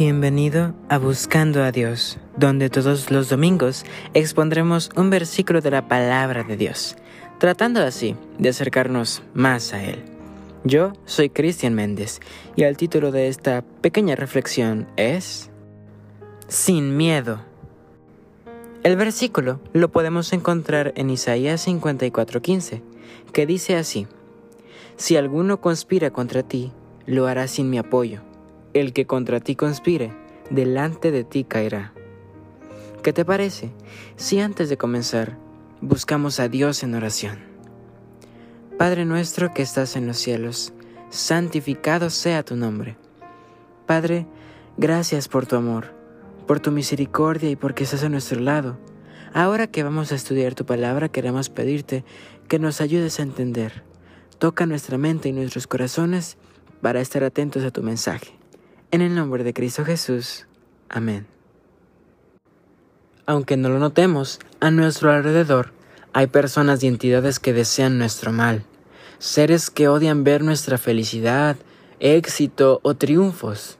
Bienvenido a Buscando a Dios, donde todos los domingos expondremos un versículo de la palabra de Dios, tratando así de acercarnos más a Él. Yo soy Cristian Méndez y el título de esta pequeña reflexión es Sin miedo. El versículo lo podemos encontrar en Isaías 54:15, que dice así, Si alguno conspira contra ti, lo hará sin mi apoyo el que contra ti conspire, delante de ti caerá. ¿Qué te parece si antes de comenzar buscamos a Dios en oración? Padre nuestro que estás en los cielos, santificado sea tu nombre. Padre, gracias por tu amor, por tu misericordia y porque estás a nuestro lado. Ahora que vamos a estudiar tu palabra, queremos pedirte que nos ayudes a entender. Toca nuestra mente y nuestros corazones para estar atentos a tu mensaje. En el nombre de Cristo Jesús. Amén. Aunque no lo notemos, a nuestro alrededor hay personas y entidades que desean nuestro mal, seres que odian ver nuestra felicidad, éxito o triunfos.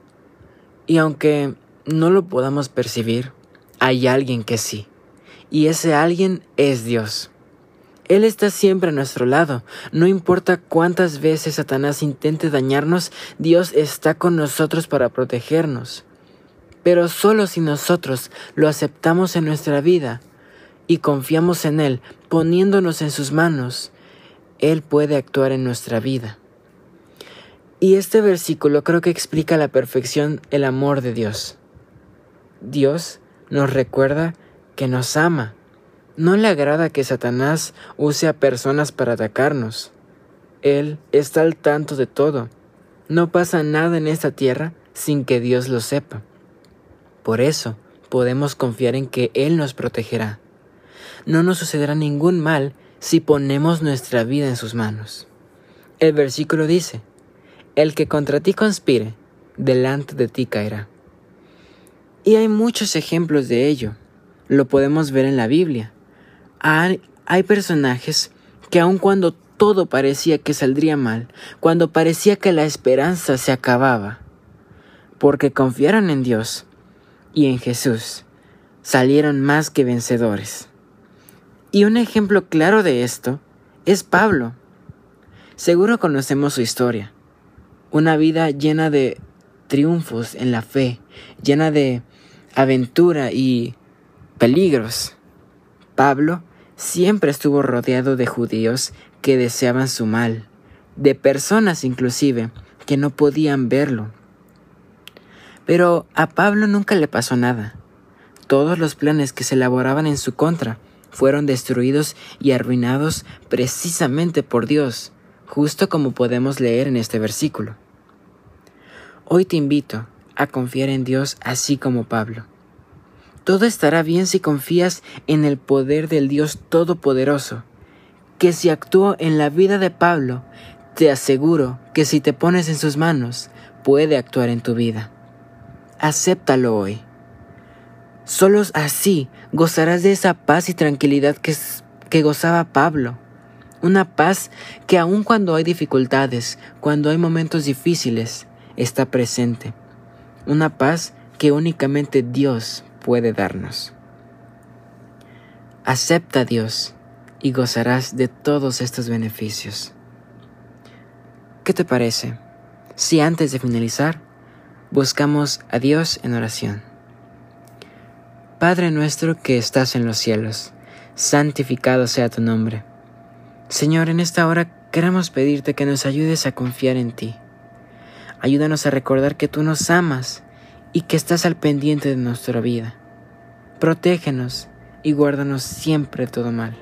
Y aunque no lo podamos percibir, hay alguien que sí, y ese alguien es Dios. Él está siempre a nuestro lado. No importa cuántas veces Satanás intente dañarnos, Dios está con nosotros para protegernos. Pero solo si nosotros lo aceptamos en nuestra vida y confiamos en Él, poniéndonos en sus manos, Él puede actuar en nuestra vida. Y este versículo creo que explica a la perfección el amor de Dios. Dios nos recuerda que nos ama no le agrada que Satanás use a personas para atacarnos. Él está al tanto de todo. No pasa nada en esta tierra sin que Dios lo sepa. Por eso podemos confiar en que Él nos protegerá. No nos sucederá ningún mal si ponemos nuestra vida en sus manos. El versículo dice, El que contra ti conspire, delante de ti caerá. Y hay muchos ejemplos de ello. Lo podemos ver en la Biblia hay, personajes que aun cuando todo parecía que saldría mal, cuando parecía que la esperanza se acababa, porque confiaron en Dios y en Jesús, salieron más que vencedores. Y un ejemplo claro de esto es Pablo. Seguro conocemos su historia. Una vida llena de triunfos en la fe, llena de aventura y peligros. Pablo siempre estuvo rodeado de judíos que deseaban su mal, de personas inclusive que no podían verlo. Pero a Pablo nunca le pasó nada. Todos los planes que se elaboraban en su contra fueron destruidos y arruinados precisamente por Dios, justo como podemos leer en este versículo. Hoy te invito a confiar en Dios así como Pablo. Todo estará bien si confías en el poder del Dios Todopoderoso, que si actuó en la vida de Pablo, te aseguro que si te pones en sus manos, puede actuar en tu vida. Acéptalo hoy. Solo así gozarás de esa paz y tranquilidad que, que gozaba Pablo. Una paz que aun cuando hay dificultades, cuando hay momentos difíciles, está presente. Una paz que únicamente Dios puede darnos. Acepta a Dios y gozarás de todos estos beneficios. ¿Qué te parece si antes de finalizar buscamos a Dios en oración? Padre nuestro que estás en los cielos, santificado sea tu nombre. Señor, en esta hora queremos pedirte que nos ayudes a confiar en ti. Ayúdanos a recordar que tú nos amas y que estás al pendiente de nuestra vida. Protégenos y guárdanos siempre todo mal.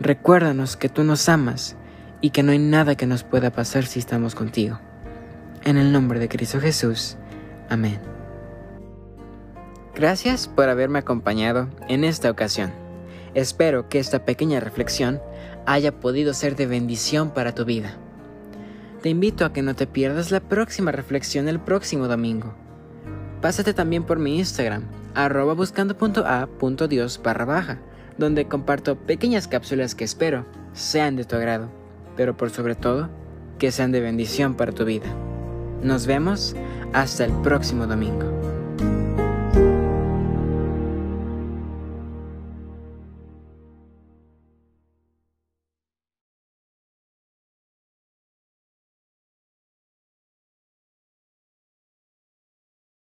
Recuérdanos que tú nos amas y que no hay nada que nos pueda pasar si estamos contigo. En el nombre de Cristo Jesús. Amén. Gracias por haberme acompañado en esta ocasión. Espero que esta pequeña reflexión haya podido ser de bendición para tu vida. Te invito a que no te pierdas la próxima reflexión el próximo domingo. Pásate también por mi Instagram, arroba buscando.a.dios barra baja, donde comparto pequeñas cápsulas que espero sean de tu agrado, pero por sobre todo, que sean de bendición para tu vida. Nos vemos hasta el próximo domingo.